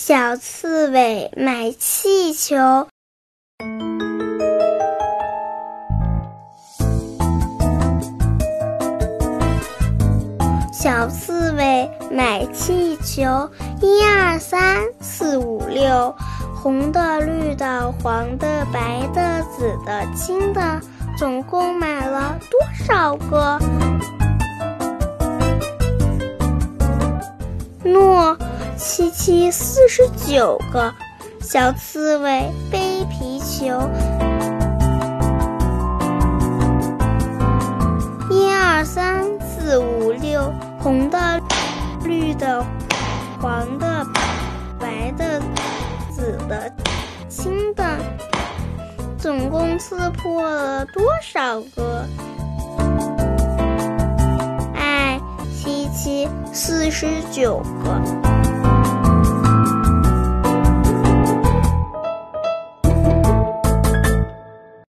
小刺猬买气球。小刺猬买气球，一二三四五六，红的、绿的、黄的、白的、紫的、青的，总共买了多少个？七七四十九个。小刺猬背皮球，一二三四五六，红的、绿的、黄的、白的、紫的、青的，总共刺破了多少个？哎，七七四十九个。